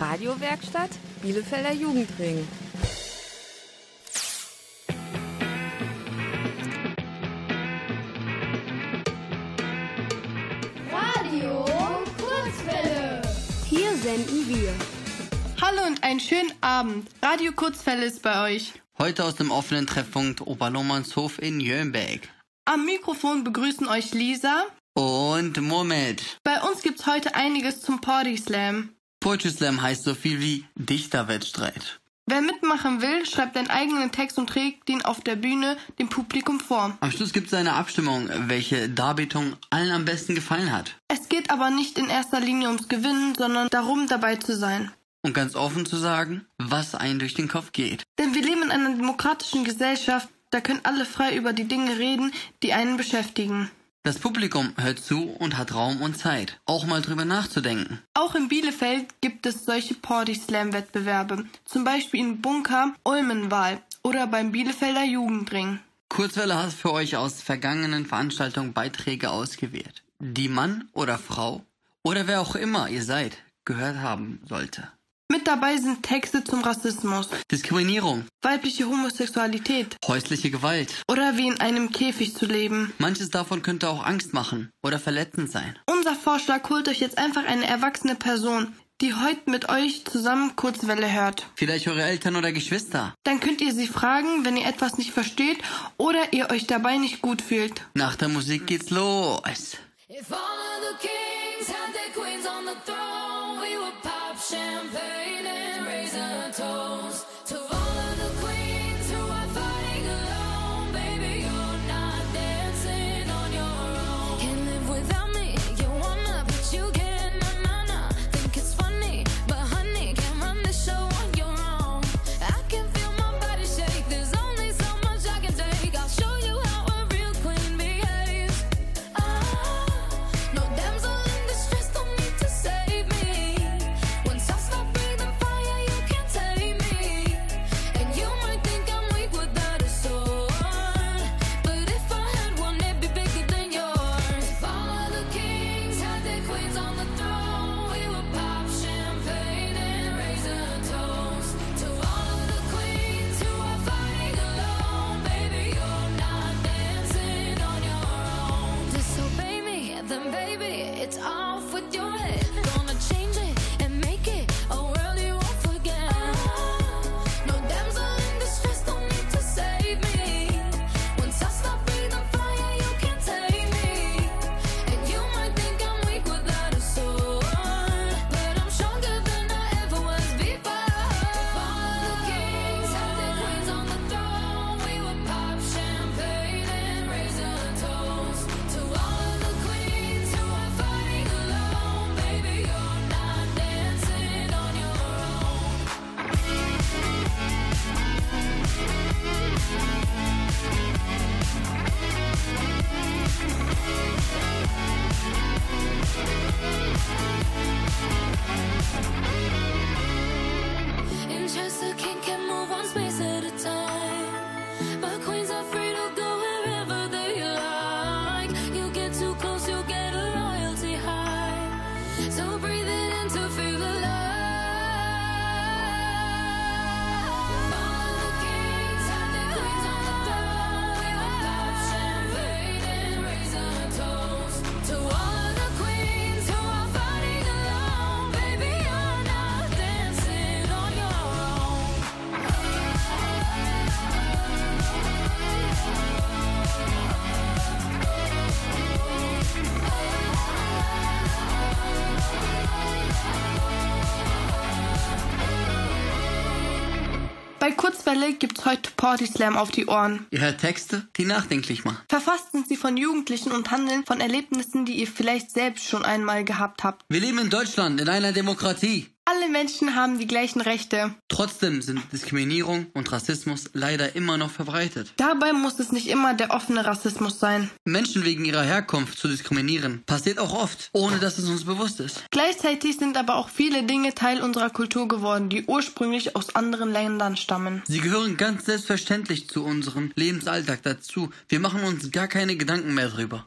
Radiowerkstatt Bielefelder Jugendring. Radio Kurzwelle. Hier senden wir. Hallo und einen schönen Abend. Radio Kurzwelle ist bei euch. Heute aus dem offenen Treffpunkt Oberlohmannshof in Jönberg. Am Mikrofon begrüßen euch Lisa. Und Mohamed. Bei uns gibt's heute einiges zum Party Slam. Poetry Slam heißt so viel wie Dichterwettstreit. Wer mitmachen will, schreibt einen eigenen Text und trägt ihn auf der Bühne dem Publikum vor. Am Schluss gibt es eine Abstimmung, welche Darbietung allen am besten gefallen hat. Es geht aber nicht in erster Linie ums Gewinnen, sondern darum, dabei zu sein. Und ganz offen zu sagen, was einem durch den Kopf geht. Denn wir leben in einer demokratischen Gesellschaft, da können alle frei über die Dinge reden, die einen beschäftigen. Das Publikum hört zu und hat Raum und Zeit, auch mal drüber nachzudenken. Auch in Bielefeld gibt es solche Party Slam Wettbewerbe, zum Beispiel in Bunker Ulmenwahl oder beim Bielefelder Jugendring. Kurzwelle hat für euch aus vergangenen Veranstaltungen Beiträge ausgewählt, die Mann oder Frau oder wer auch immer ihr seid gehört haben sollte. Mit dabei sind Texte zum Rassismus, Diskriminierung, weibliche Homosexualität häusliche Gewalt. oder wie in einem Käfig zu leben. Manches davon könnte auch Angst machen oder verletzend sein. Unser Vorschlag holt euch jetzt einfach eine erwachsene Person, die heute mit euch zusammen Kurzwelle hört. Vielleicht eure Eltern oder Geschwister. Dann könnt ihr sie fragen, wenn ihr etwas nicht versteht oder ihr euch dabei nicht gut fühlt. Nach der Musik geht's los. If all of the kings had their queens on the throne, we would champagne and raise a toast Kurzwelle gibt's heute Party Slam auf die Ohren. Ihr hört Texte, die nachdenklich machen. Verfasst sind sie von Jugendlichen und handeln von Erlebnissen, die ihr vielleicht selbst schon einmal gehabt habt. Wir leben in Deutschland, in einer Demokratie. Alle Menschen haben die gleichen Rechte. Trotzdem sind Diskriminierung und Rassismus leider immer noch verbreitet. Dabei muss es nicht immer der offene Rassismus sein. Menschen wegen ihrer Herkunft zu diskriminieren passiert auch oft, ohne dass es uns bewusst ist. Gleichzeitig sind aber auch viele Dinge Teil unserer Kultur geworden, die ursprünglich aus anderen Ländern stammen. Sie gehören ganz selbstverständlich zu unserem Lebensalltag dazu. Wir machen uns gar keine Gedanken mehr drüber.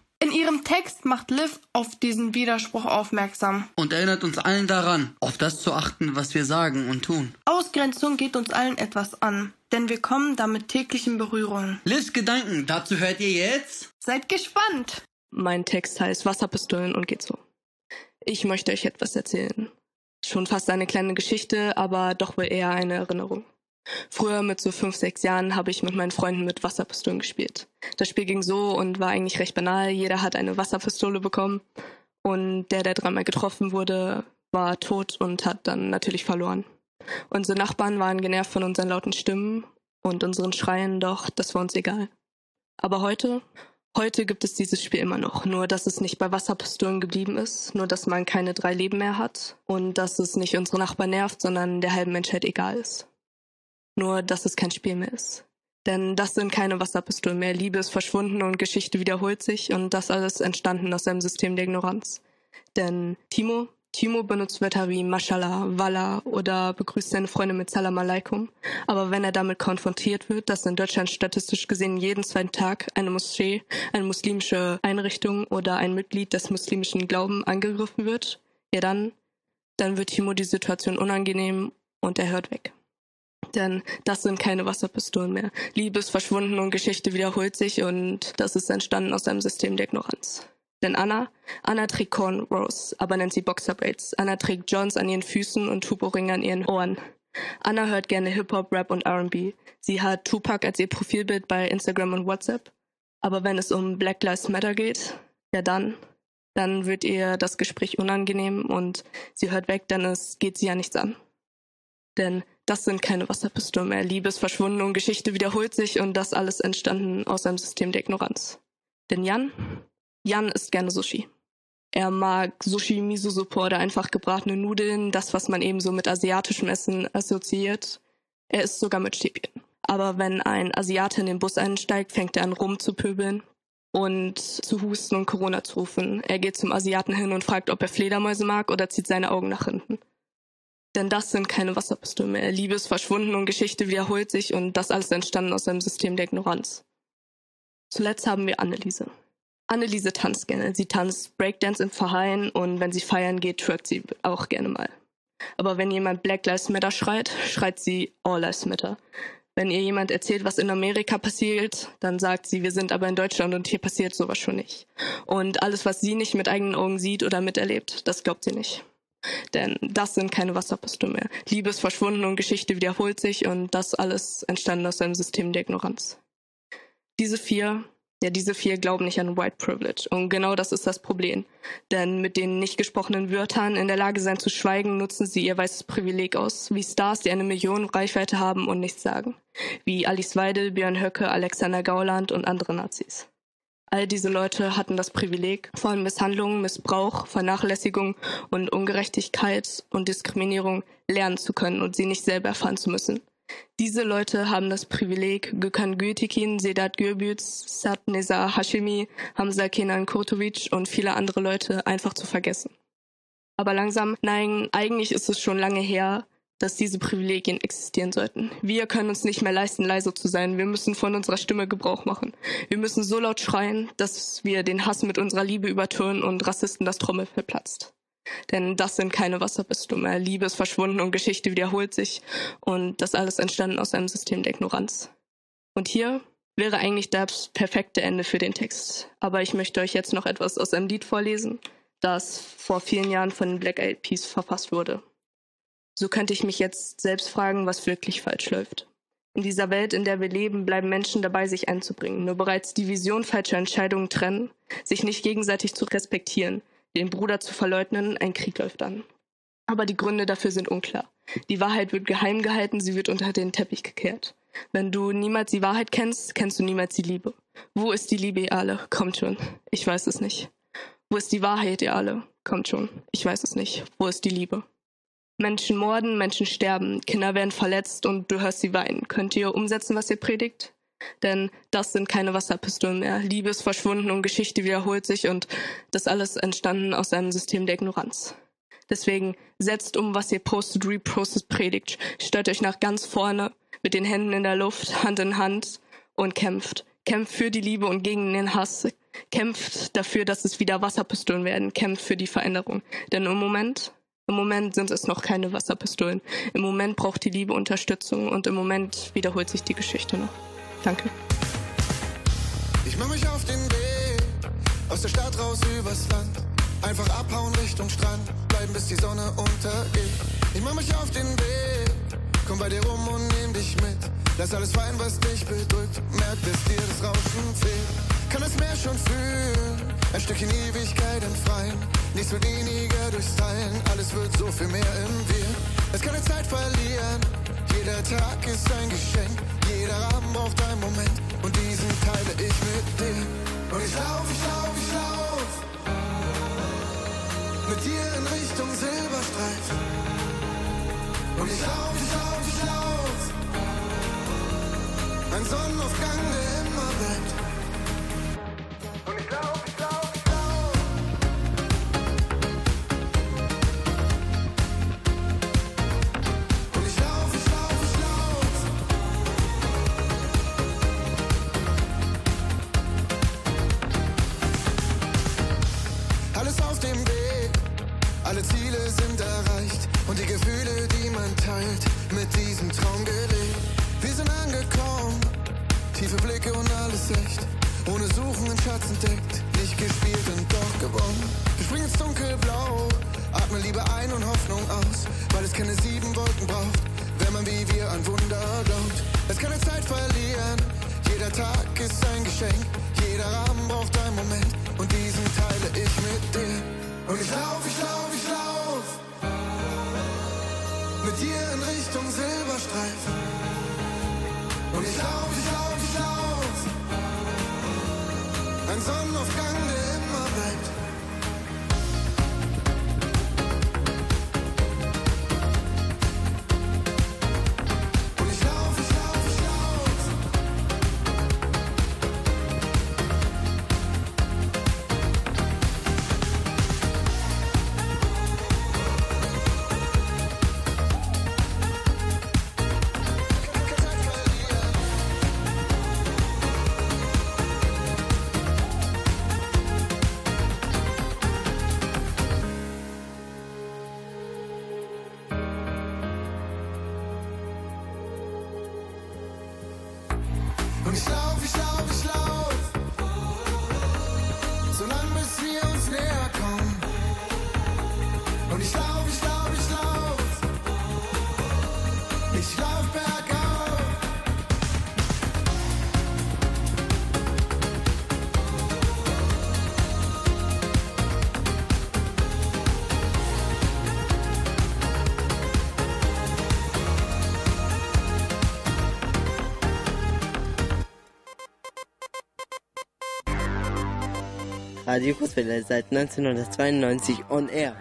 In ihrem Text macht Liv auf diesen Widerspruch aufmerksam. Und erinnert uns allen daran, auf das zu achten, was wir sagen und tun. Ausgrenzung geht uns allen etwas an, denn wir kommen damit täglich in Berührung. Livs Gedanken, dazu hört ihr jetzt? Seid gespannt! Mein Text heißt Wasserpistolen und geht so. Ich möchte euch etwas erzählen. Schon fast eine kleine Geschichte, aber doch wohl eher eine Erinnerung. Früher mit so fünf, sechs Jahren habe ich mit meinen Freunden mit Wasserpistolen gespielt. Das Spiel ging so und war eigentlich recht banal. Jeder hat eine Wasserpistole bekommen und der, der dreimal getroffen wurde, war tot und hat dann natürlich verloren. Unsere Nachbarn waren genervt von unseren lauten Stimmen und unseren Schreien, doch das war uns egal. Aber heute, heute gibt es dieses Spiel immer noch. Nur, dass es nicht bei Wasserpistolen geblieben ist, nur, dass man keine drei Leben mehr hat und dass es nicht unsere Nachbarn nervt, sondern der halben Menschheit egal ist. Nur, dass es kein Spiel mehr ist. Denn das sind keine Wasserpistolen mehr. Liebe ist verschwunden und Geschichte wiederholt sich und das alles entstanden aus einem System der Ignoranz. Denn Timo, Timo benutzt Wörter wie Mashallah, Wallah oder begrüßt seine Freunde mit Salam Alaikum. Aber wenn er damit konfrontiert wird, dass in Deutschland statistisch gesehen jeden zweiten Tag eine Moschee, eine muslimische Einrichtung oder ein Mitglied des muslimischen Glauben angegriffen wird, ja dann, dann wird Timo die Situation unangenehm und er hört weg. Denn das sind keine Wasserpistolen mehr. Liebe ist verschwunden und Geschichte wiederholt sich und das ist entstanden aus einem System der Ignoranz. Denn Anna, Anna trägt Cornrows, aber nennt sie Boxerbraids. Anna trägt Johns an ihren Füßen und Tuboringe an ihren Ohren. Anna hört gerne Hip-Hop, Rap und R&B. Sie hat Tupac als ihr Profilbild bei Instagram und WhatsApp. Aber wenn es um Black Lives Matter geht, ja dann, dann wird ihr das Gespräch unangenehm und sie hört weg, denn es geht sie ja nichts an. Denn das sind keine Wasserpistolen mehr. Liebe ist verschwunden und Geschichte wiederholt sich und das alles entstanden aus einem System der Ignoranz. Denn Jan, Jan isst gerne Sushi. Er mag Sushi, Miso-Suppe oder einfach gebratene Nudeln, das, was man eben so mit asiatischem Essen assoziiert. Er isst sogar mit Stäbchen. Aber wenn ein Asiate in den Bus einsteigt, fängt er an rumzupöbeln und zu husten und Corona zu rufen. Er geht zum Asiaten hin und fragt, ob er Fledermäuse mag oder zieht seine Augen nach hinten. Denn das sind keine Wasserpistolen mehr. Liebe ist verschwunden und Geschichte wiederholt sich und das alles entstanden aus einem System der Ignoranz. Zuletzt haben wir Anneliese. Anneliese tanzt gerne. Sie tanzt Breakdance im Verein und wenn sie feiern geht, twerkt sie auch gerne mal. Aber wenn jemand Black Lives Matter schreit, schreit sie All Lives Matter. Wenn ihr jemand erzählt, was in Amerika passiert, dann sagt sie, wir sind aber in Deutschland und hier passiert sowas schon nicht. Und alles, was sie nicht mit eigenen Augen sieht oder miterlebt, das glaubt sie nicht. Denn das sind keine Wasserpistolen mehr. Liebe ist verschwunden und Geschichte wiederholt sich und das alles entstanden aus einem System der Ignoranz. Diese vier, ja, diese vier glauben nicht an White Privilege. Und genau das ist das Problem. Denn mit den nicht gesprochenen Wörtern in der Lage sein zu schweigen, nutzen sie ihr weißes Privileg aus. Wie Stars, die eine Million Reichweite haben und nichts sagen. Wie Alice Weidel, Björn Höcke, Alexander Gauland und andere Nazis. All diese Leute hatten das Privileg, von Misshandlungen, Missbrauch, Vernachlässigung und Ungerechtigkeit und Diskriminierung lernen zu können und sie nicht selber erfahren zu müssen. Diese Leute haben das Privileg, Gökhan Gültekin, Sedat Gürbüz, Sadneza Hashimi, Hamza Kenan Kurtovic und viele andere Leute einfach zu vergessen. Aber langsam, nein, eigentlich ist es schon lange her, dass diese Privilegien existieren sollten. Wir können uns nicht mehr leisten, leise zu sein. Wir müssen von unserer Stimme Gebrauch machen. Wir müssen so laut schreien, dass wir den Hass mit unserer Liebe übertönen und Rassisten das Trommelfell platzt. Denn das sind keine Wasserpistolen mehr. Liebe ist verschwunden und Geschichte wiederholt sich. Und das alles entstanden aus einem System der Ignoranz. Und hier wäre eigentlich das perfekte Ende für den Text. Aber ich möchte euch jetzt noch etwas aus einem Lied vorlesen, das vor vielen Jahren von Black Eyed Peas verfasst wurde. So könnte ich mich jetzt selbst fragen, was wirklich falsch läuft. In dieser Welt, in der wir leben, bleiben Menschen dabei, sich einzubringen. Nur bereits die Vision falscher Entscheidungen trennen, sich nicht gegenseitig zu respektieren, den Bruder zu verleugnen, ein Krieg läuft an. Aber die Gründe dafür sind unklar. Die Wahrheit wird geheim gehalten, sie wird unter den Teppich gekehrt. Wenn du niemals die Wahrheit kennst, kennst du niemals die Liebe. Wo ist die Liebe, ihr alle? Kommt schon. Ich weiß es nicht. Wo ist die Wahrheit, ihr alle? Kommt schon. Ich weiß es nicht. Wo ist die Liebe? Menschen morden, Menschen sterben, Kinder werden verletzt und du hörst sie weinen. Könnt ihr umsetzen, was ihr predigt? Denn das sind keine Wasserpistolen mehr. Liebe ist verschwunden und Geschichte wiederholt sich und das alles entstanden aus einem System der Ignoranz. Deswegen setzt um, was ihr postet, repostet, predigt. Stellt euch nach ganz vorne mit den Händen in der Luft, Hand in Hand und kämpft. Kämpft für die Liebe und gegen den Hass. Kämpft dafür, dass es wieder Wasserpistolen werden, kämpft für die Veränderung. Denn im Moment, im Moment sind es noch keine Wasserpistolen. Im Moment braucht die Liebe Unterstützung und im Moment wiederholt sich die Geschichte noch. Danke. Ich mach mich auf den Weg, aus der Stadt raus übers Land. Einfach abhauen Richtung Strand, bleiben bis die Sonne untergeht. Ich mach mich auf den Weg, komm bei dir rum und nehm dich mit. Lass alles fallen, was dich bedrückt, merk, bis dir das Rauschen fehlt. Kann das Meer schon fühlen, ein Stückchen Ewigkeit entfreien. Nichts wird weniger durchs Teilen, alles wird so viel mehr im Wir. Es keine Zeit verlieren, jeder Tag ist ein Geschenk. Jeder Abend braucht einen Moment und diesen teile ich mit dir. Und ich lauf, ich lauf, ich lauf mit dir in Richtung Silberstreif. Und ich lauf, ich lauf, ich lauf ein Sonnenaufgang, der immer bleibt. Radio Kurzwelle seit 1992 on air.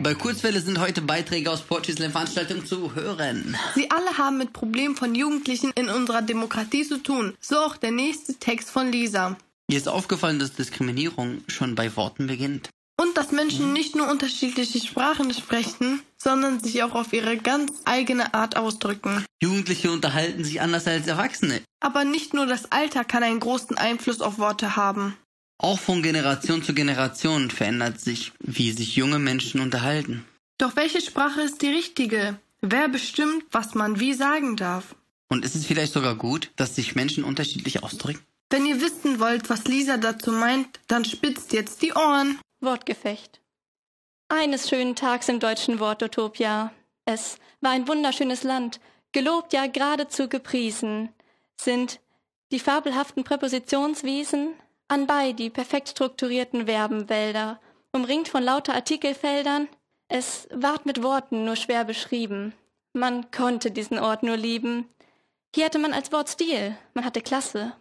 Bei Kurzwelle sind heute Beiträge aus Poetry Slam Veranstaltungen zu hören. Sie alle haben mit Problemen von Jugendlichen in unserer Demokratie zu tun. So auch der nächste Text von Lisa. Mir ist aufgefallen, dass Diskriminierung schon bei Worten beginnt. Und dass Menschen nicht nur unterschiedliche Sprachen sprechen, sondern sich auch auf ihre ganz eigene Art ausdrücken. Jugendliche unterhalten sich anders als Erwachsene. Aber nicht nur das Alter kann einen großen Einfluss auf Worte haben. Auch von Generation zu Generation verändert sich, wie sich junge Menschen unterhalten. Doch welche Sprache ist die richtige? Wer bestimmt, was man wie sagen darf? Und ist es vielleicht sogar gut, dass sich Menschen unterschiedlich ausdrücken? Wenn ihr wissen wollt, was Lisa dazu meint, dann spitzt jetzt die Ohren. Wortgefecht. Eines schönen Tags im deutschen Wort Utopia. Es war ein wunderschönes Land, gelobt, ja geradezu gepriesen, sind die fabelhaften Präpositionswiesen, anbei die perfekt strukturierten Verbenwälder, umringt von lauter Artikelfeldern, es ward mit Worten nur schwer beschrieben. Man konnte diesen Ort nur lieben. Hier hatte man als Wort Stil, man hatte Klasse.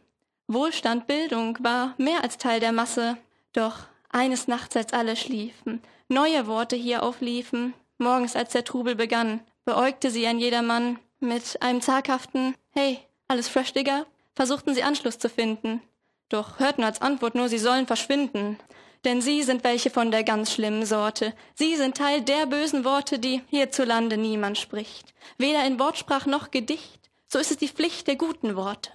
Wohlstand, Bildung war mehr als Teil der Masse, doch eines Nachts, als alle schliefen, neue Worte hier aufliefen, morgens, als der Trubel begann, beäugte sie ein jedermann mit einem zaghaften Hey, alles fresh, Digga? Versuchten sie Anschluss zu finden, doch hörten als Antwort nur, sie sollen verschwinden. Denn sie sind welche von der ganz schlimmen Sorte. Sie sind Teil der bösen Worte, die hierzulande niemand spricht. Weder in Wortsprach noch Gedicht. So ist es die Pflicht der guten Worte.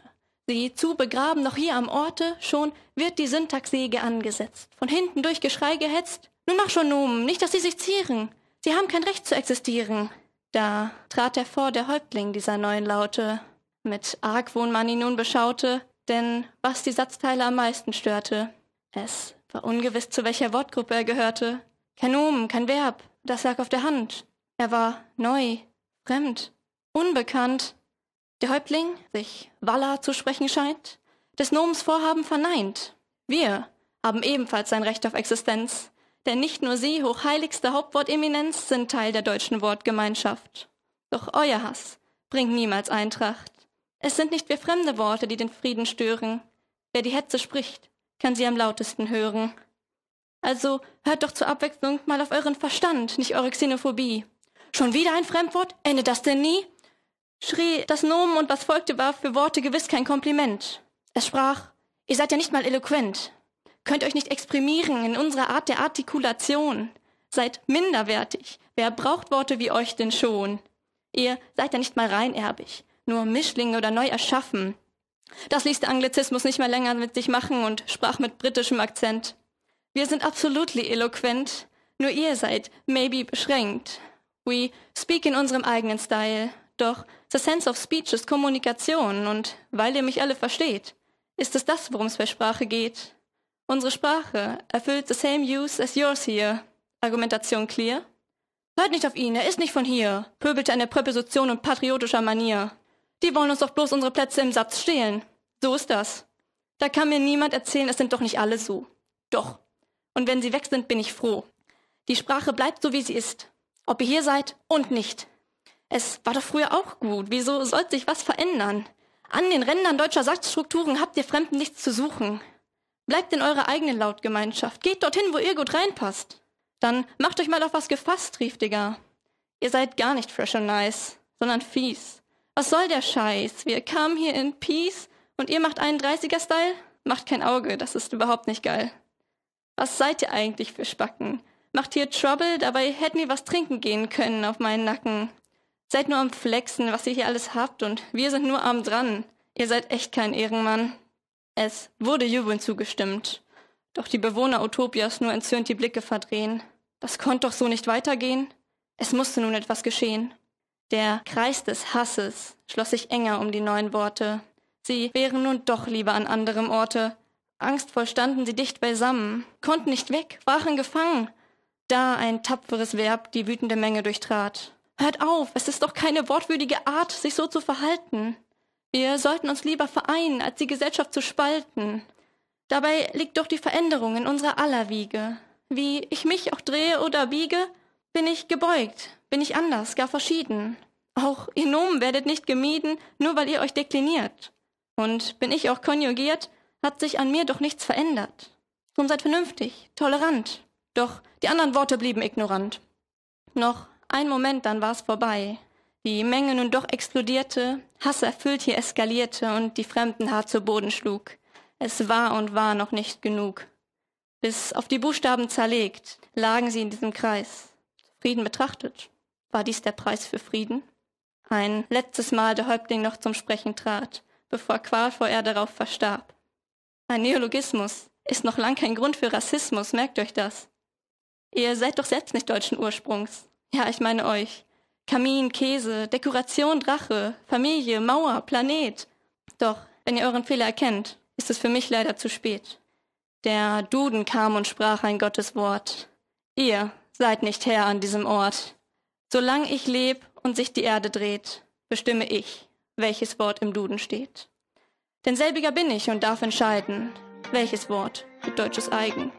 Sie zu begraben, noch hier am Orte, schon wird die Syntaxsäge angesetzt. Von hinten durch Geschrei gehetzt. Nun mach schon, Nomen, nicht, dass sie sich zieren. Sie haben kein Recht zu existieren. Da trat hervor der Häuptling dieser neuen Laute. Mit Argwohn man ihn nun beschaute, denn was die Satzteile am meisten störte. Es war ungewiss, zu welcher Wortgruppe er gehörte. Kein Nomen, kein Verb, das lag auf der Hand. Er war neu, fremd, unbekannt. Der Häuptling, sich Walla zu sprechen scheint, des Nomens Vorhaben verneint. Wir haben ebenfalls sein Recht auf Existenz, denn nicht nur Sie, hochheiligste Hauptworteminenz, sind Teil der deutschen Wortgemeinschaft. Doch euer Hass bringt niemals Eintracht. Es sind nicht wir fremde Worte, die den Frieden stören. Wer die Hetze spricht, kann sie am lautesten hören. Also hört doch zur Abwechslung mal auf euren Verstand, nicht eure Xenophobie. Schon wieder ein Fremdwort? Endet das denn nie? schrie das Nomen und was folgte war für Worte gewiss kein Kompliment. Es sprach, ihr seid ja nicht mal eloquent, könnt euch nicht exprimieren in unserer Art der Artikulation, seid minderwertig, wer braucht Worte wie euch denn schon? Ihr seid ja nicht mal reinerbig, nur Mischlinge oder neu erschaffen. Das ließ der Anglizismus nicht mehr länger mit sich machen und sprach mit britischem Akzent. Wir sind absolutely eloquent, nur ihr seid maybe beschränkt. We speak in unserem eigenen Style, doch the sense of speech ist Kommunikation und weil ihr mich alle versteht, ist es das, worum es bei Sprache geht. Unsere Sprache erfüllt the same use as yours here. Argumentation clear? Hört nicht auf ihn, er ist nicht von hier, pöbelte eine Präposition und patriotischer Manier. Die wollen uns doch bloß unsere Plätze im Satz stehlen. So ist das. Da kann mir niemand erzählen, es sind doch nicht alle so. Doch. Und wenn sie weg sind, bin ich froh. Die Sprache bleibt so, wie sie ist. Ob ihr hier seid und nicht. Es war doch früher auch gut. Wieso sollte sich was verändern? An den Rändern deutscher Satzstrukturen habt ihr Fremden nichts zu suchen. Bleibt in eurer eigenen Lautgemeinschaft. Geht dorthin, wo ihr gut reinpasst. Dann macht euch mal auf was gefasst, rief Digger. Ihr seid gar nicht fresh und nice, sondern fies. Was soll der Scheiß? Wir kamen hier in Peace und ihr macht einen 30er-Style? Macht kein Auge, das ist überhaupt nicht geil. Was seid ihr eigentlich für Spacken? Macht hier Trouble, dabei hätten wir was trinken gehen können auf meinen Nacken. Seid nur am Flexen, was ihr hier alles habt und wir sind nur arm dran. Ihr seid echt kein Ehrenmann. Es wurde jubelnd zugestimmt. Doch die Bewohner Utopias nur entzürnt die Blicke verdrehen. Das konnte doch so nicht weitergehen. Es musste nun etwas geschehen. Der Kreis des Hasses schloss sich enger um die neuen Worte. Sie wären nun doch lieber an anderem Orte. Angstvoll standen sie dicht beisammen, konnten nicht weg, waren gefangen. Da ein tapferes Verb die wütende Menge durchtrat. Hört auf, es ist doch keine wortwürdige Art, sich so zu verhalten. Wir sollten uns lieber vereinen, als die Gesellschaft zu spalten. Dabei liegt doch die Veränderung in unserer aller Wiege. Wie ich mich auch drehe oder biege, bin ich gebeugt, bin ich anders, gar verschieden. Auch ihr Nomen werdet nicht gemieden, nur weil ihr euch dekliniert. Und bin ich auch konjugiert, hat sich an mir doch nichts verändert. Drum seid vernünftig, tolerant. Doch die anderen Worte blieben ignorant. Noch ein Moment, dann war's vorbei. Die Menge nun doch explodierte, Hass erfüllt hier eskalierte und die Fremden hart zu Boden schlug. Es war und war noch nicht genug. Bis auf die Buchstaben zerlegt, lagen sie in diesem Kreis. Frieden betrachtet. War dies der Preis für Frieden? Ein letztes Mal der Häuptling noch zum Sprechen trat, bevor qualvoll er darauf verstarb. Ein Neologismus ist noch lang kein Grund für Rassismus, merkt euch das. Ihr seid doch selbst nicht deutschen Ursprungs. Ja, ich meine euch. Kamin, Käse, Dekoration, Drache, Familie, Mauer, Planet. Doch, wenn ihr euren Fehler erkennt, ist es für mich leider zu spät. Der Duden kam und sprach ein Gotteswort. Ihr seid nicht Herr an diesem Ort. Solang ich leb und sich die Erde dreht, bestimme ich, welches Wort im Duden steht. Denn selbiger bin ich und darf entscheiden, welches Wort wird deutsches eigen.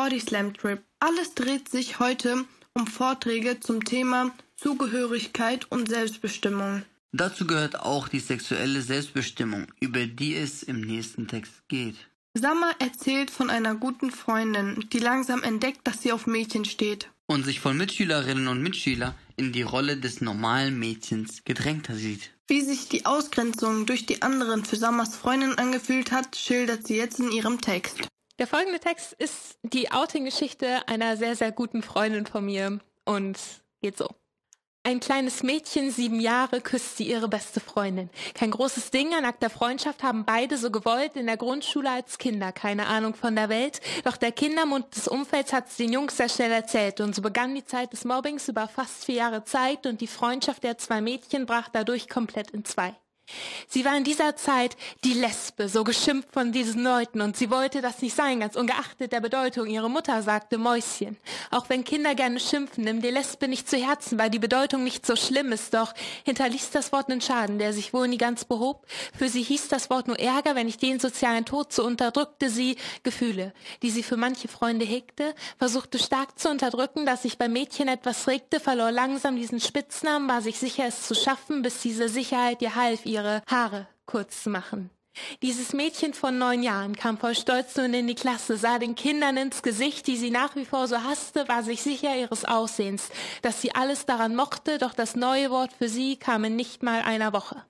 Party Slam Trip. Alles dreht sich heute um Vorträge zum Thema Zugehörigkeit und Selbstbestimmung. Dazu gehört auch die sexuelle Selbstbestimmung, über die es im nächsten Text geht. Sammer erzählt von einer guten Freundin, die langsam entdeckt, dass sie auf Mädchen steht. Und sich von Mitschülerinnen und Mitschülern in die Rolle des normalen Mädchens gedrängter sieht. Wie sich die Ausgrenzung durch die anderen für Sammers Freundin angefühlt hat, schildert sie jetzt in ihrem Text. Der folgende Text ist die Outing-Geschichte einer sehr, sehr guten Freundin von mir und geht so. Ein kleines Mädchen, sieben Jahre, küsst sie ihre beste Freundin. Kein großes Ding, an nackter Freundschaft haben beide so gewollt in der Grundschule als Kinder. Keine Ahnung von der Welt. Doch der Kindermund des Umfelds hat es den Jungs sehr schnell erzählt. Und so begann die Zeit des Mobbings über fast vier Jahre Zeit und die Freundschaft der zwei Mädchen brach dadurch komplett in zwei. Sie war in dieser Zeit die Lesbe, so geschimpft von diesen Leuten, und sie wollte das nicht sein, ganz ungeachtet der Bedeutung. Ihre Mutter sagte Mäuschen. Auch wenn Kinder gerne schimpfen, nimm die Lesbe nicht zu Herzen, weil die Bedeutung nicht so schlimm ist, doch hinterließ das Wort einen Schaden, der sich wohl nie ganz behob. Für sie hieß das Wort nur Ärger, wenn ich den sozialen Tod, so unterdrückte sie Gefühle, die sie für manche Freunde hegte, versuchte stark zu unterdrücken, dass sich beim Mädchen etwas regte, verlor langsam diesen Spitznamen, war sich sicher, es zu schaffen, bis diese Sicherheit ihr half, ihre Haare kurz zu machen. Dieses Mädchen von neun Jahren kam voll Stolz nun in die Klasse, sah den Kindern ins Gesicht, die sie nach wie vor so hasste, war sich sicher ihres Aussehens, dass sie alles daran mochte, doch das neue Wort für sie kam in nicht mal einer Woche.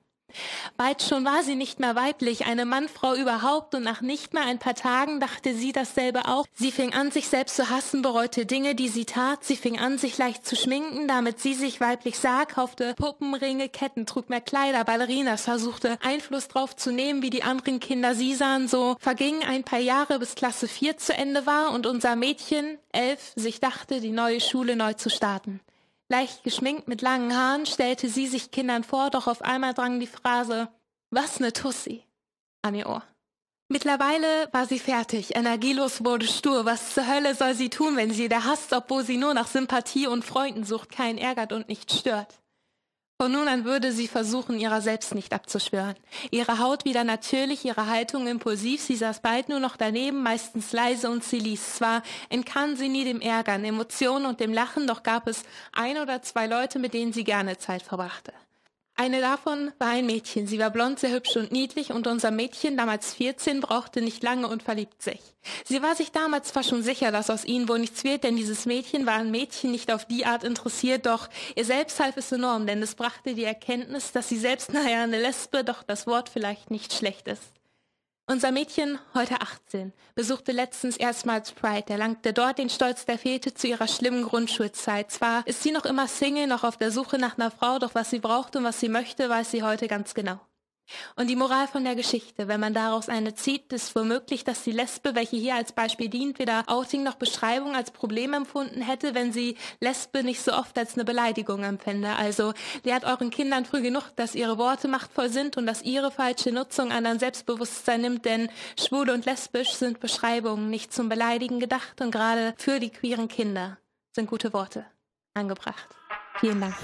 Bald schon war sie nicht mehr weiblich, eine Mannfrau überhaupt, und nach nicht mal ein paar Tagen dachte sie dasselbe auch. Sie fing an, sich selbst zu hassen, bereute Dinge, die sie tat. Sie fing an, sich leicht zu schminken, damit sie sich weiblich sah, kaufte Puppenringe, Ketten, trug mehr Kleider, Ballerinas, versuchte Einfluss drauf zu nehmen, wie die anderen Kinder sie sahen. So vergingen ein paar Jahre, bis Klasse 4 zu Ende war und unser Mädchen, elf, sich dachte, die neue Schule neu zu starten. Leicht geschminkt mit langen Haaren stellte sie sich Kindern vor, doch auf einmal drang die Phrase Was ne Tussi an ihr Ohr. Mittlerweile war sie fertig, energielos wurde stur. Was zur Hölle soll sie tun, wenn sie der hasst, obwohl sie nur nach Sympathie und Freunden sucht, keinen ärgert und nicht stört? Von nun an würde sie versuchen, ihrer selbst nicht abzuschwören. Ihre Haut wieder natürlich, ihre Haltung impulsiv, sie saß bald nur noch daneben, meistens leise und sie ließ. Zwar entkam sie nie dem Ärgern, Emotionen und dem Lachen, doch gab es ein oder zwei Leute, mit denen sie gerne Zeit verbrachte. Eine davon war ein Mädchen. Sie war blond, sehr hübsch und niedlich und unser Mädchen, damals 14, brauchte nicht lange und verliebt sich. Sie war sich damals zwar schon sicher, dass aus ihnen wohl nichts wird, denn dieses Mädchen war ein Mädchen nicht auf die Art interessiert, doch ihr selbst half es enorm, denn es brachte die Erkenntnis, dass sie selbst, naja, eine Lesbe, doch das Wort vielleicht nicht schlecht ist. Unser Mädchen, heute 18, besuchte letztens erstmals Pride, erlangte dort den Stolz der Fete zu ihrer schlimmen Grundschulzeit. Zwar ist sie noch immer Single, noch auf der Suche nach einer Frau, doch was sie braucht und was sie möchte, weiß sie heute ganz genau. Und die Moral von der Geschichte, wenn man daraus eine zieht, ist womöglich, dass die Lesbe, welche hier als Beispiel dient, weder Outing noch Beschreibung als Problem empfunden hätte, wenn sie Lesbe nicht so oft als eine Beleidigung empfände. Also lehrt euren Kindern früh genug, dass ihre Worte machtvoll sind und dass ihre falsche Nutzung anderen Selbstbewusstsein nimmt, denn schwul und lesbisch sind Beschreibungen nicht zum Beleidigen gedacht und gerade für die queeren Kinder sind gute Worte angebracht. Vielen Dank.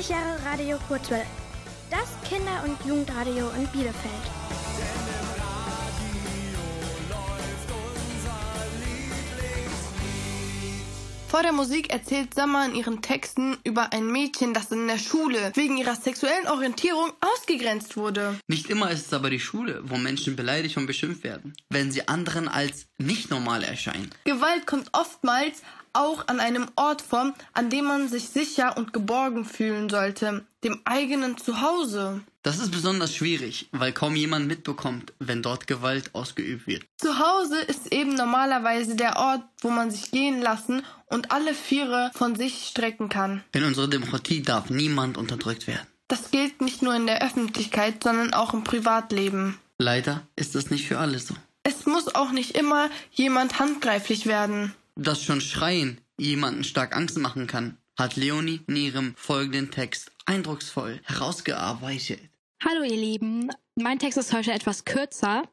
20 Jahre Radio Kurzwelle. Das Kinder- und Jugendradio in Bielefeld. Vor der Musik erzählt Sommer in ihren Texten über ein Mädchen, das in der Schule wegen ihrer sexuellen Orientierung ausgegrenzt wurde. Nicht immer ist es aber die Schule, wo Menschen beleidigt und beschimpft werden, wenn sie anderen als nicht normal erscheinen. Gewalt kommt oftmals auch an einem Ort vor, an dem man sich sicher und geborgen fühlen sollte, dem eigenen Zuhause. Das ist besonders schwierig, weil kaum jemand mitbekommt, wenn dort Gewalt ausgeübt wird. Zuhause ist eben normalerweise der Ort, wo man sich gehen lassen und alle Viere von sich strecken kann. In unserer Demokratie darf niemand unterdrückt werden. Das gilt nicht nur in der Öffentlichkeit, sondern auch im Privatleben. Leider ist das nicht für alle so. Es muss auch nicht immer jemand handgreiflich werden. Dass schon Schreien jemanden stark Angst machen kann, hat Leonie in ihrem folgenden Text eindrucksvoll herausgearbeitet. Hallo ihr Lieben, mein Text ist heute etwas kürzer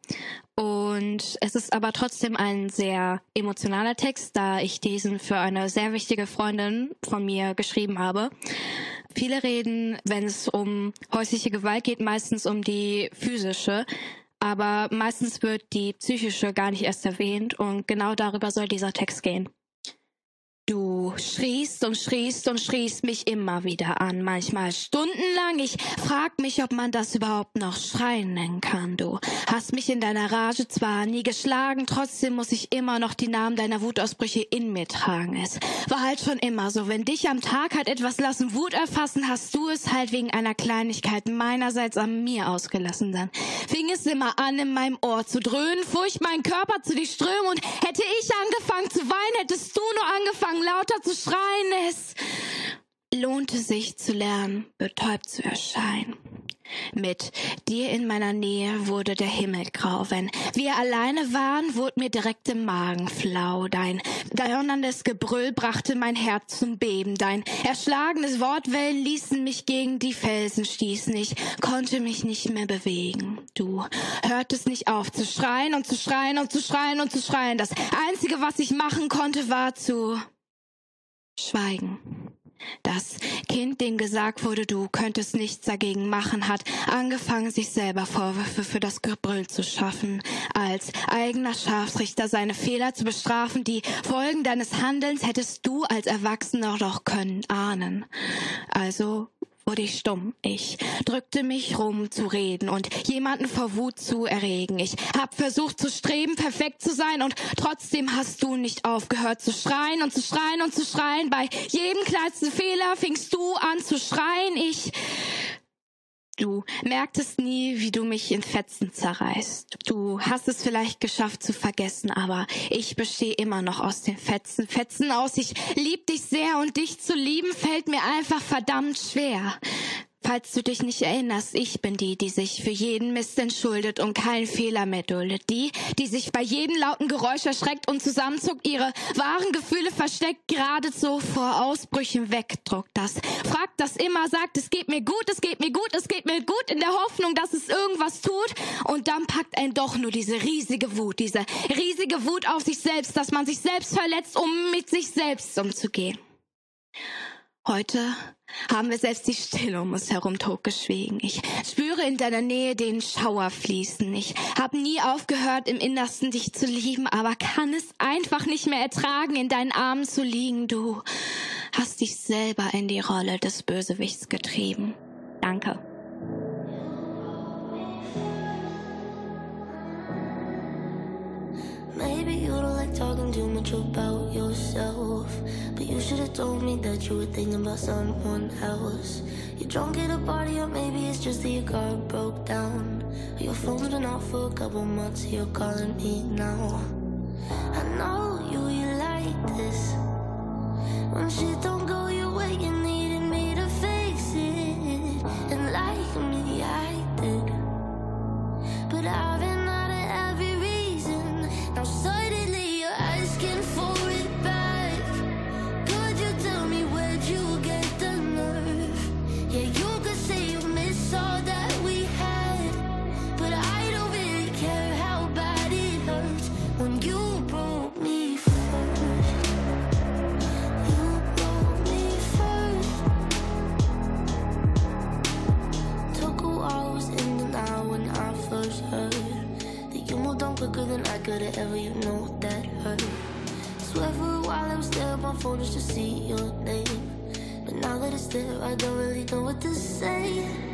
und es ist aber trotzdem ein sehr emotionaler Text, da ich diesen für eine sehr wichtige Freundin von mir geschrieben habe. Viele reden, wenn es um häusliche Gewalt geht, meistens um die physische, aber meistens wird die psychische gar nicht erst erwähnt und genau darüber soll dieser Text gehen. Du schriest und schriest und schriest mich immer wieder an, manchmal stundenlang. Ich frag mich, ob man das überhaupt noch schreien nennen kann. Du hast mich in deiner Rage zwar nie geschlagen, trotzdem muss ich immer noch die Namen deiner Wutausbrüche in mir tragen. Es war halt schon immer so, wenn dich am Tag halt etwas lassen Wut erfassen, hast du es halt wegen einer Kleinigkeit meinerseits an mir ausgelassen. Dann fing es immer an, in meinem Ohr zu dröhnen, furcht mein Körper zu durchströmen und hätte ich angefangen zu weinen, hättest du nur angefangen lauter zu schreien. Es lohnte sich zu lernen, betäubt zu erscheinen. Mit dir in meiner Nähe wurde der Himmel grau. Wenn wir alleine waren, wurde mir direkt im Magen flau. Dein donnerndes Gebrüll brachte mein Herz zum Beben. Dein erschlagenes Wortwellen ließen mich gegen die Felsen stießen. Ich konnte mich nicht mehr bewegen. Du hörtest nicht auf zu schreien und zu schreien und zu schreien und zu schreien. Das Einzige, was ich machen konnte, war zu schweigen. Das Kind, dem gesagt wurde, du könntest nichts dagegen machen, hat angefangen, sich selber Vorwürfe für das Gebrüll zu schaffen, als eigener Scharfrichter seine Fehler zu bestrafen. Die Folgen deines Handelns hättest du als Erwachsener doch können ahnen. Also wurde ich stumm. Ich drückte mich rum zu reden und jemanden vor Wut zu erregen. Ich hab versucht zu streben, perfekt zu sein und trotzdem hast du nicht aufgehört zu schreien und zu schreien und zu schreien. Bei jedem kleinsten Fehler fingst du an zu schreien. Ich Du merktest nie, wie du mich in Fetzen zerreißt. Du hast es vielleicht geschafft zu vergessen, aber ich bestehe immer noch aus den Fetzen. Fetzen aus, ich lieb dich sehr und dich zu lieben fällt mir einfach verdammt schwer. Falls du dich nicht erinnerst, ich bin die, die sich für jeden Mist entschuldet und keinen Fehler mehr duldet. Die, die sich bei jedem lauten Geräusch erschreckt und zusammenzuckt, ihre wahren Gefühle versteckt, geradezu vor Ausbrüchen wegdruckt. Das fragt das immer, sagt, es geht mir gut, es geht mir gut, es geht mir gut, in der Hoffnung, dass es irgendwas tut. Und dann packt einen doch nur diese riesige Wut, diese riesige Wut auf sich selbst, dass man sich selbst verletzt, um mit sich selbst umzugehen. Heute haben wir selbst die Stille um uns herum totgeschwiegen. Ich spüre in deiner Nähe den Schauer fließen. Ich habe nie aufgehört, im Innersten dich zu lieben, aber kann es einfach nicht mehr ertragen, in deinen Armen zu liegen. Du hast dich selber in die Rolle des Bösewichts getrieben. Danke. Maybe you don't like talking too much about yourself. But you should have told me that you were thinking about someone else. You're drunk at a party, or maybe it's just that your car broke down. Your phone's been off for a couple months, you're calling me now. I know you, you like this. When shit don't go your way, you needed me to fix it. And like me, I did. But I've I don't really know what to say.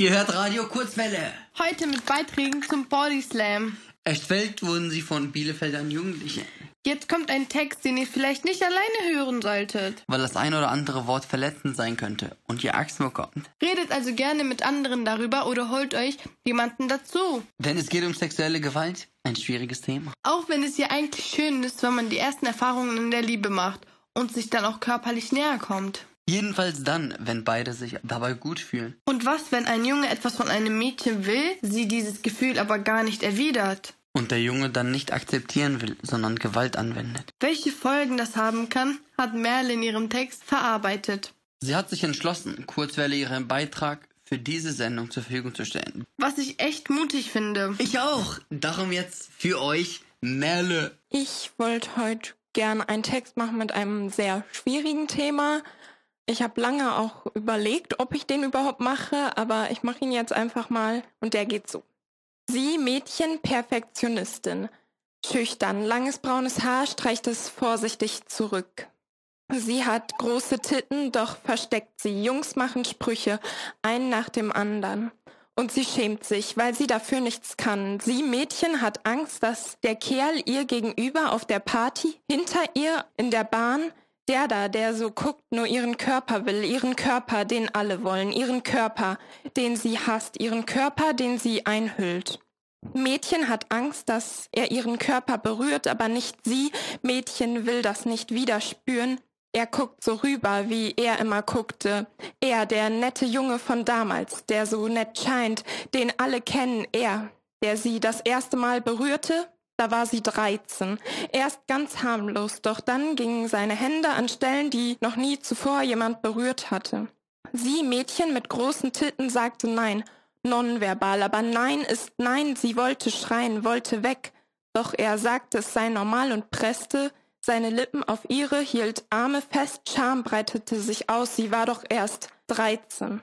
Ihr hört Radio Kurzwelle. Heute mit Beiträgen zum Body Slam. Erstellt wurden sie von Bielefeldern Jugendlichen. Jetzt kommt ein Text, den ihr vielleicht nicht alleine hören solltet. Weil das ein oder andere Wort verletzend sein könnte und ihr Angst bekommt. Redet also gerne mit anderen darüber oder holt euch jemanden dazu. Denn es geht um sexuelle Gewalt, ein schwieriges Thema. Auch wenn es ja eigentlich schön ist, wenn man die ersten Erfahrungen in der Liebe macht und sich dann auch körperlich näher kommt. Jedenfalls dann, wenn beide sich dabei gut fühlen. Und was, wenn ein Junge etwas von einem Mädchen will, sie dieses Gefühl aber gar nicht erwidert? Und der Junge dann nicht akzeptieren will, sondern Gewalt anwendet. Welche Folgen das haben kann, hat Merle in ihrem Text verarbeitet. Sie hat sich entschlossen, Kurzwelle ihren Beitrag für diese Sendung zur Verfügung zu stellen. Was ich echt mutig finde. Ich auch. Darum jetzt für euch Merle. Ich wollte heute gern einen Text machen mit einem sehr schwierigen Thema. Ich habe lange auch überlegt, ob ich den überhaupt mache, aber ich mache ihn jetzt einfach mal und der geht so. Sie, Mädchen, Perfektionistin. Schüchtern, langes braunes Haar streicht es vorsichtig zurück. Sie hat große Titten, doch versteckt sie. Jungs machen Sprüche, einen nach dem anderen. Und sie schämt sich, weil sie dafür nichts kann. Sie, Mädchen, hat Angst, dass der Kerl ihr gegenüber auf der Party, hinter ihr in der Bahn, der da, der so guckt, nur ihren Körper will, ihren Körper, den alle wollen, ihren Körper, den sie hasst, ihren Körper, den sie einhüllt. Mädchen hat Angst, dass er ihren Körper berührt, aber nicht sie. Mädchen will das nicht wieder spüren. Er guckt so rüber, wie er immer guckte. Er, der nette Junge von damals, der so nett scheint, den alle kennen, er, der sie das erste Mal berührte, da war sie 13. Erst ganz harmlos, doch dann gingen seine Hände an Stellen, die noch nie zuvor jemand berührt hatte. Sie, Mädchen mit großen Titten, sagte nein, nonverbal, aber nein ist nein, sie wollte schreien, wollte weg. Doch er sagte, es sei normal und presste seine Lippen auf ihre, hielt Arme fest, Scham breitete sich aus, sie war doch erst 13.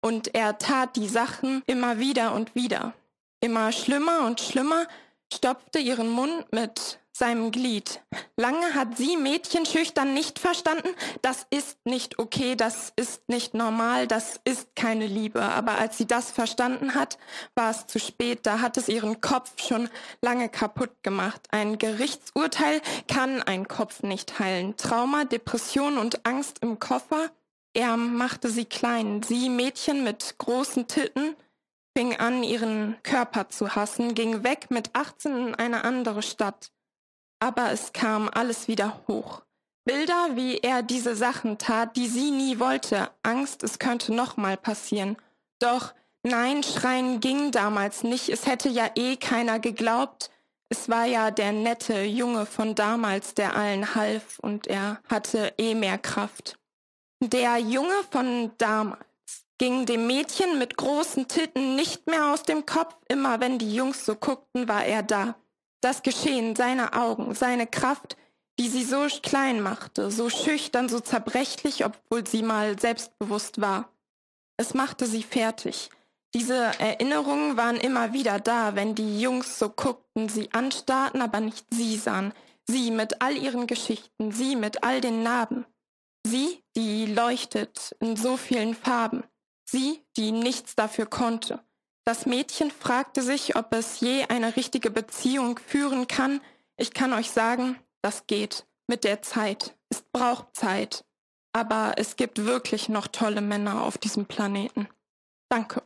Und er tat die Sachen immer wieder und wieder. Immer schlimmer und schlimmer, stopfte ihren Mund mit seinem Glied. Lange hat sie Mädchen schüchtern nicht verstanden. Das ist nicht okay, das ist nicht normal, das ist keine Liebe. Aber als sie das verstanden hat, war es zu spät. Da hat es ihren Kopf schon lange kaputt gemacht. Ein Gerichtsurteil kann ein Kopf nicht heilen. Trauma, Depression und Angst im Koffer. Er machte sie klein. Sie Mädchen mit großen Titten fing an, ihren Körper zu hassen, ging weg mit 18 in eine andere Stadt aber es kam alles wieder hoch. Bilder, wie er diese Sachen tat, die sie nie wollte, Angst, es könnte nochmal passieren. Doch nein, schreien ging damals nicht, es hätte ja eh keiner geglaubt. Es war ja der nette Junge von damals, der allen half, und er hatte eh mehr Kraft. Der Junge von damals ging dem Mädchen mit großen Titten nicht mehr aus dem Kopf, immer wenn die Jungs so guckten, war er da. Das Geschehen, seine Augen, seine Kraft, die sie so klein machte, so schüchtern, so zerbrechlich, obwohl sie mal selbstbewusst war. Es machte sie fertig. Diese Erinnerungen waren immer wieder da, wenn die Jungs so guckten, sie anstarrten, aber nicht sie sahen. Sie mit all ihren Geschichten, sie mit all den Narben. Sie, die leuchtet in so vielen Farben. Sie, die nichts dafür konnte. Das Mädchen fragte sich, ob es je eine richtige Beziehung führen kann. Ich kann euch sagen, das geht mit der Zeit. Es braucht Zeit. Aber es gibt wirklich noch tolle Männer auf diesem Planeten. Danke.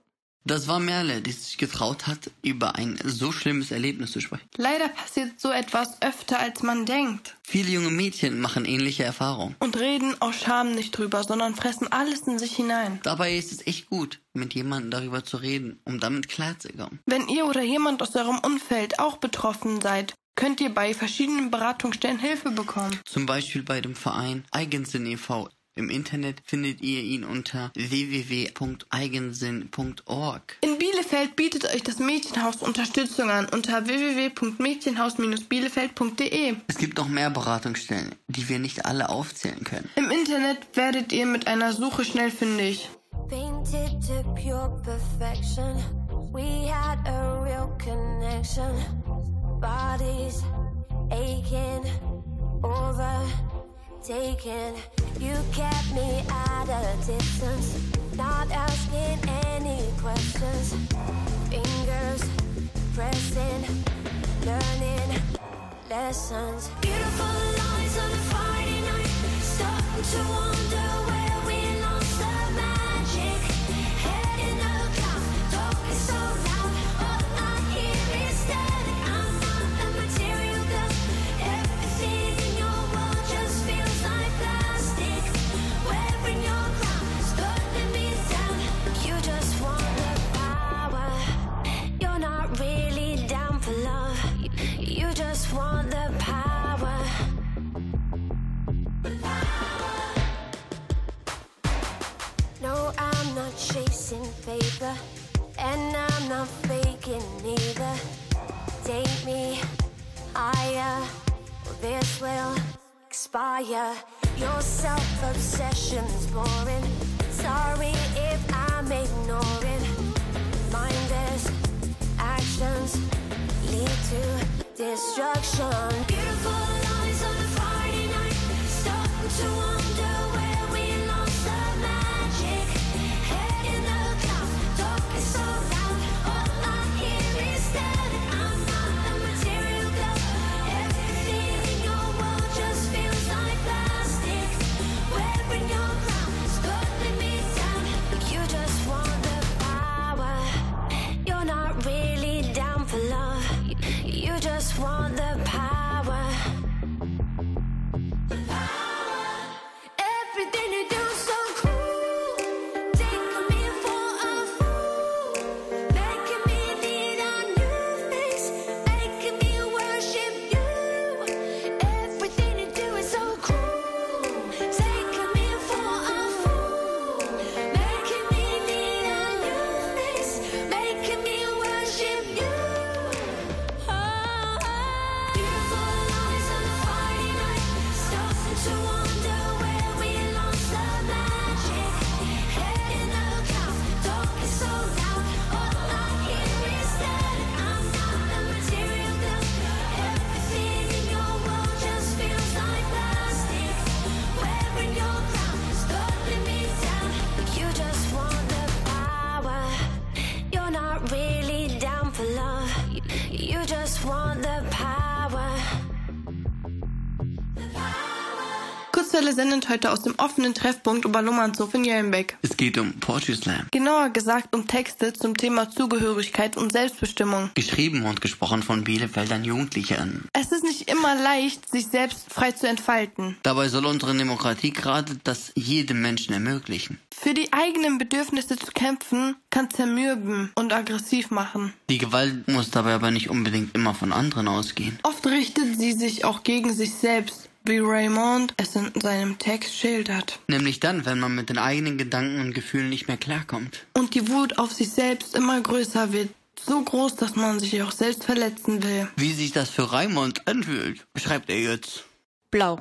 Das war Merle, die sich getraut hat, über ein so schlimmes Erlebnis zu sprechen. Leider passiert so etwas öfter, als man denkt. Viele junge Mädchen machen ähnliche Erfahrungen. Und reden aus Scham nicht drüber, sondern fressen alles in sich hinein. Dabei ist es echt gut, mit jemandem darüber zu reden, um damit klarzukommen. Wenn ihr oder jemand aus eurem Umfeld auch betroffen seid, könnt ihr bei verschiedenen Beratungsstellen Hilfe bekommen. Zum Beispiel bei dem Verein Eigensinn e.V. Im Internet findet ihr ihn unter www.eigensinn.org. In Bielefeld bietet euch das Mädchenhaus Unterstützung an unter www.mädchenhaus-bielefeld.de. Es gibt noch mehr Beratungsstellen, die wir nicht alle aufzählen können. Im Internet werdet ihr mit einer Suche schnell fündig. Painted to pure perfection. We had a real connection. Bodies aching over. Taken. You kept me at a distance, not asking any questions. Fingers pressing, learning lessons. Beautiful lines on a Friday night, starting to wonder chasing paper, and I'm not faking either. Take me higher, or this will expire. Your self obsession's boring. Sorry if I'm ignoring. Mindless actions lead to destruction. Beautiful lies on a Friday night. Starting to wonder sendet heute aus dem offenen Treffpunkt Oberlummernhof in Jellenbeck. Es geht um Poetry Slam. Genauer gesagt um Texte zum Thema Zugehörigkeit und Selbstbestimmung. Geschrieben und gesprochen von Bielefeldern Jugendlichen. Es ist nicht immer leicht, sich selbst frei zu entfalten. Dabei soll unsere Demokratie gerade das jedem Menschen ermöglichen. Für die eigenen Bedürfnisse zu kämpfen, kann zermürben und aggressiv machen. Die Gewalt muss dabei aber nicht unbedingt immer von anderen ausgehen. Oft richtet sie sich auch gegen sich selbst, wie Raymond es in seinem Text schildert. Nämlich dann, wenn man mit den eigenen Gedanken und Gefühlen nicht mehr klarkommt. Und die Wut auf sich selbst immer größer wird. So groß, dass man sich auch selbst verletzen will. Wie sich das für Raimund anfühlt, beschreibt er jetzt. Blau.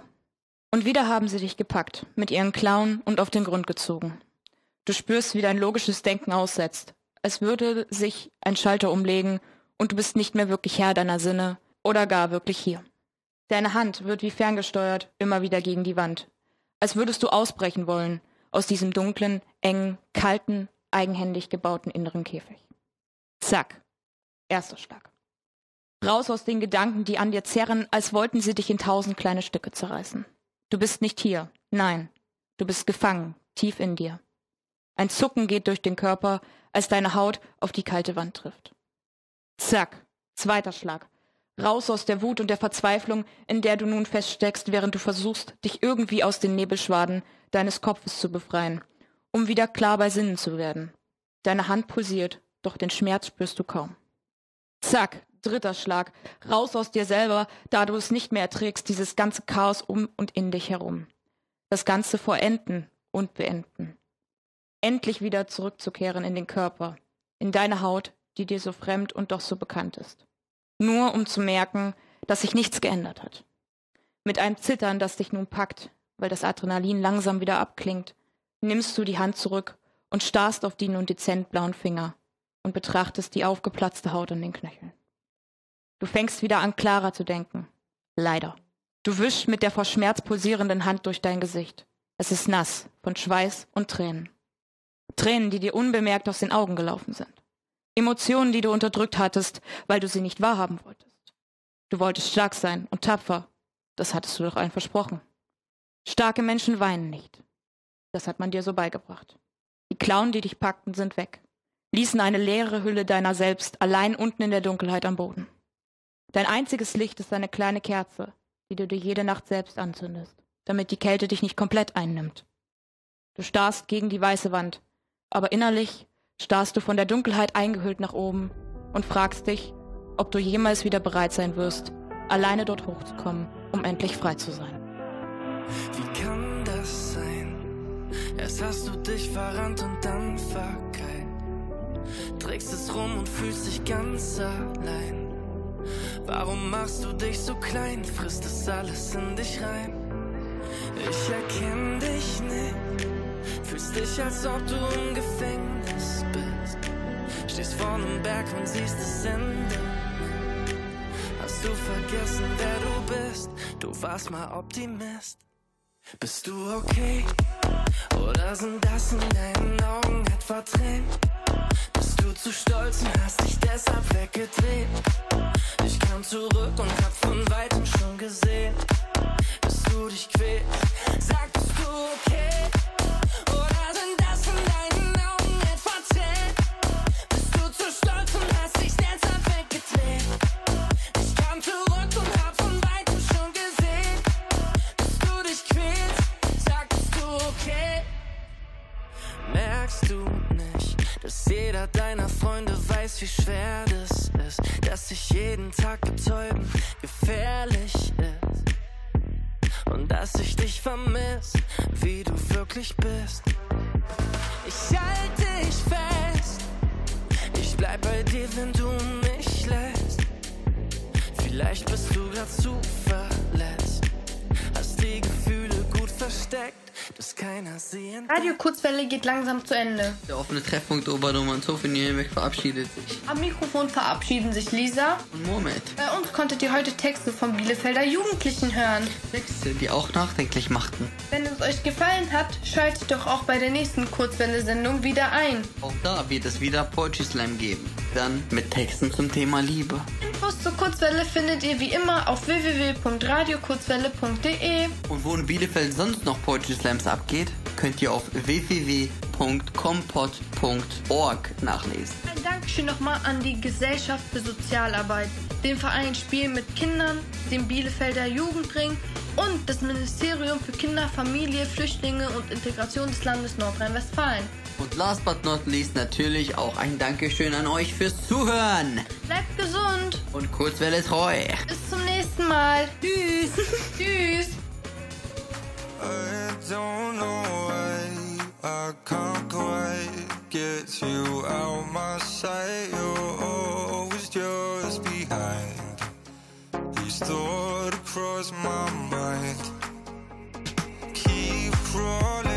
Und wieder haben sie dich gepackt, mit ihren Klauen und auf den Grund gezogen. Du spürst, wie dein logisches Denken aussetzt, als würde sich ein Schalter umlegen und du bist nicht mehr wirklich Herr deiner Sinne oder gar wirklich hier. Deine Hand wird wie ferngesteuert immer wieder gegen die Wand, als würdest du ausbrechen wollen aus diesem dunklen, engen, kalten, eigenhändig gebauten inneren Käfig. Zack. Erster Schlag. Raus aus den Gedanken, die an dir zerren, als wollten sie dich in tausend kleine Stücke zerreißen. Du bist nicht hier. Nein. Du bist gefangen, tief in dir. Ein Zucken geht durch den Körper, als deine Haut auf die kalte Wand trifft. Zack. Zweiter Schlag. Raus aus der Wut und der Verzweiflung, in der du nun feststeckst, während du versuchst, dich irgendwie aus den Nebelschwaden deines Kopfes zu befreien, um wieder klar bei Sinnen zu werden. Deine Hand pulsiert, doch den Schmerz spürst du kaum. Zack, dritter Schlag. Raus aus dir selber, da du es nicht mehr erträgst, dieses ganze Chaos um und in dich herum. Das Ganze vollenden und beenden. Endlich wieder zurückzukehren in den Körper, in deine Haut, die dir so fremd und doch so bekannt ist nur um zu merken, dass sich nichts geändert hat. Mit einem Zittern, das dich nun packt, weil das Adrenalin langsam wieder abklingt, nimmst du die Hand zurück und starrst auf die nun dezent blauen Finger und betrachtest die aufgeplatzte Haut an den Knöcheln. Du fängst wieder an, klarer zu denken. Leider. Du wischst mit der vor Schmerz pulsierenden Hand durch dein Gesicht. Es ist nass von Schweiß und Tränen. Tränen, die dir unbemerkt aus den Augen gelaufen sind. Emotionen, die du unterdrückt hattest, weil du sie nicht wahrhaben wolltest. Du wolltest stark sein und tapfer. Das hattest du doch allen versprochen. Starke Menschen weinen nicht. Das hat man dir so beigebracht. Die Klauen, die dich packten, sind weg, ließen eine leere Hülle deiner selbst allein unten in der Dunkelheit am Boden. Dein einziges Licht ist eine kleine Kerze, die du dir jede Nacht selbst anzündest, damit die Kälte dich nicht komplett einnimmt. Du starrst gegen die weiße Wand, aber innerlich starrst du von der Dunkelheit eingehüllt nach oben und fragst dich, ob du jemals wieder bereit sein wirst, alleine dort hochzukommen, um endlich frei zu sein. Wie kann das sein? Erst hast du dich verrannt und dann verkeilt. Trägst es rum und fühlst dich ganz allein. Warum machst du dich so klein? Frisst es alles in dich rein? Ich erkenne dich nicht. Fühlst dich, als ob du im Gefängnis bist. Stehst vor einem Berg und siehst das Ende. Hast du vergessen, wer du bist? Du warst mal Optimist. Bist du okay? Oder sind das in deinen Augen etwa Tränen? Bist du zu stolz und hast dich deshalb weggedreht? Ich kam zurück und hab von weitem schon gesehen, bis du dich quälst. Sagtest du okay? Dass jeder deiner Freunde weiß, wie schwer das ist, dass sich jeden Tag betäuben gefährlich ist und dass ich dich vermiss, wie du wirklich bist. Ich halte dich fest, ich bleib bei dir, wenn du mich lässt. Vielleicht bist du grad zu verletzt, hast die Gefühle gut versteckt, Radio Kurzwelle geht langsam zu Ende. Der offene Treffpunkt Oberdomannshof in Nürnberg verabschiedet sich. Am Mikrofon verabschieden sich Lisa und Mohamed. Bei uns konntet ihr heute Texte von Bielefelder Jugendlichen hören. Texte, die auch nachdenklich machten. Wenn es euch gefallen hat, schaltet doch auch bei der nächsten Kurzwelle-Sendung wieder ein. Auch da wird es wieder Poetry Slam geben. Dann mit Texten zum Thema Liebe. Infos zur Kurzwelle findet ihr wie immer auf www.radiokurzwelle.de. Und wo in Bielefeld sonst noch Poetry Slams alles abgeht, könnt ihr auf www.compot.org nachlesen. Ein Dankeschön nochmal an die Gesellschaft für Sozialarbeit, den Verein Spielen mit Kindern, den Bielefelder Jugendring und das Ministerium für Kinder, Familie, Flüchtlinge und Integration des Landes Nordrhein-Westfalen. Und last but not least natürlich auch ein Dankeschön an euch fürs Zuhören. Bleibt gesund. Und Kurzwelle treu. Bis zum nächsten Mal. Tschüss. Tschüss. I don't know why I can't quite get you out my sight. You're always just behind. These thoughts cross my mind. Keep crawling.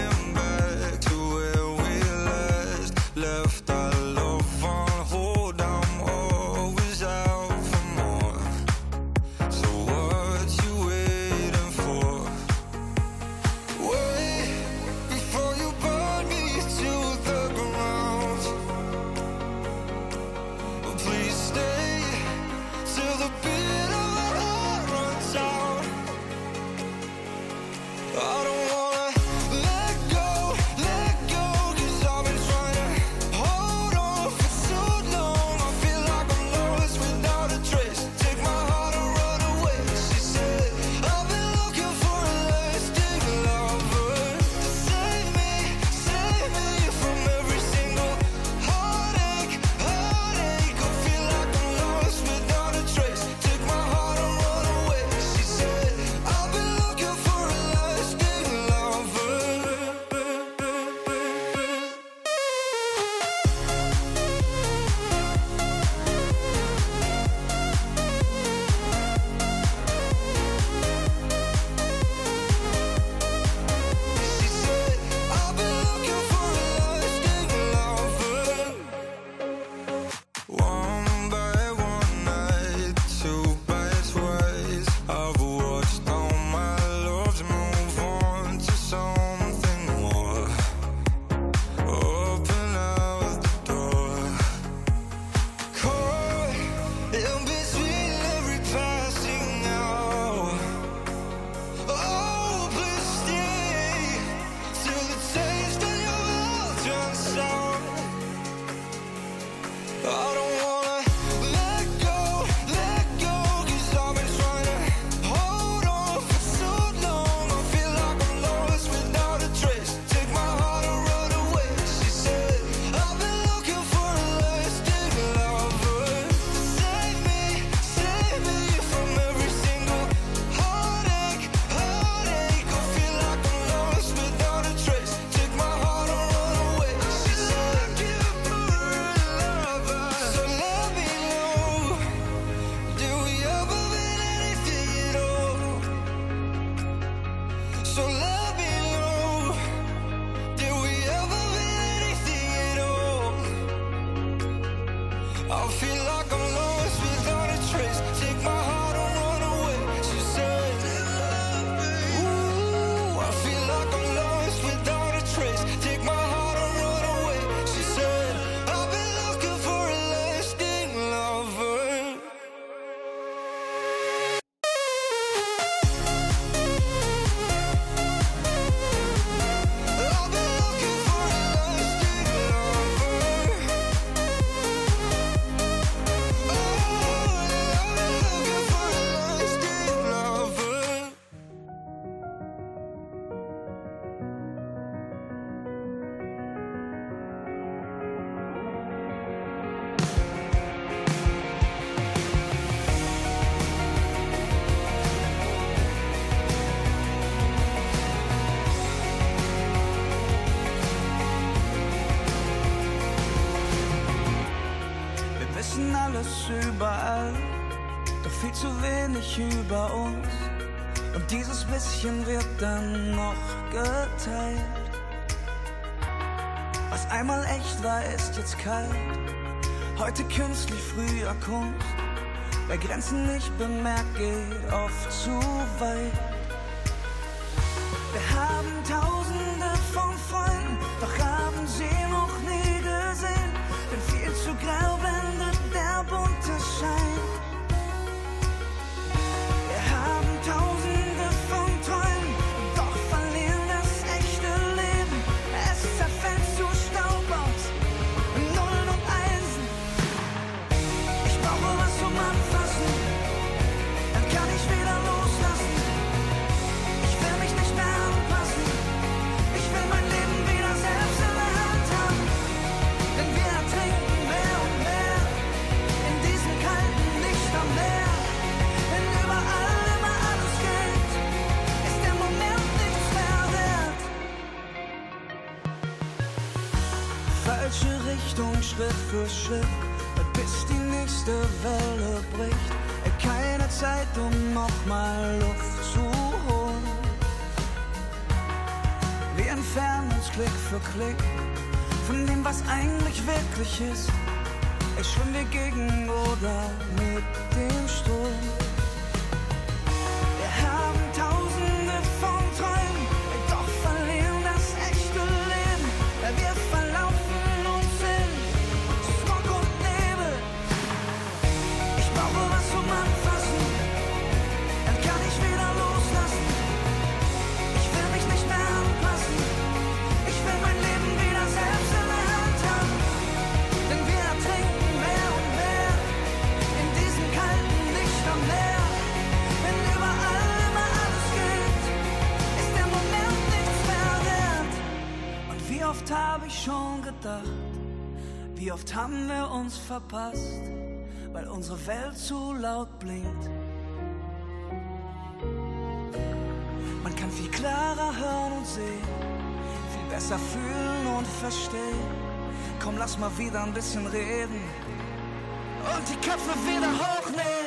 zu wenig über uns. Und dieses bisschen wird dann noch geteilt. Was einmal echt war, ist jetzt kalt. Heute künstlich, früher Kunst. Wer Grenzen nicht bemerkt, geht oft zu weit. Wir haben tausend. Schritt für Schritt, bis die nächste Welle bricht. Keine Zeit, um nochmal Luft zu holen. Wir entfernen uns Klick für Klick von dem, was eigentlich wirklich ist. Ich schwimm wir gegen oder mit dem Strom. Habe ich schon gedacht, wie oft haben wir uns verpasst, weil unsere Welt zu laut blinkt. Man kann viel klarer hören und sehen, viel besser fühlen und verstehen. Komm, lass mal wieder ein bisschen reden und die Köpfe wieder hochnehmen.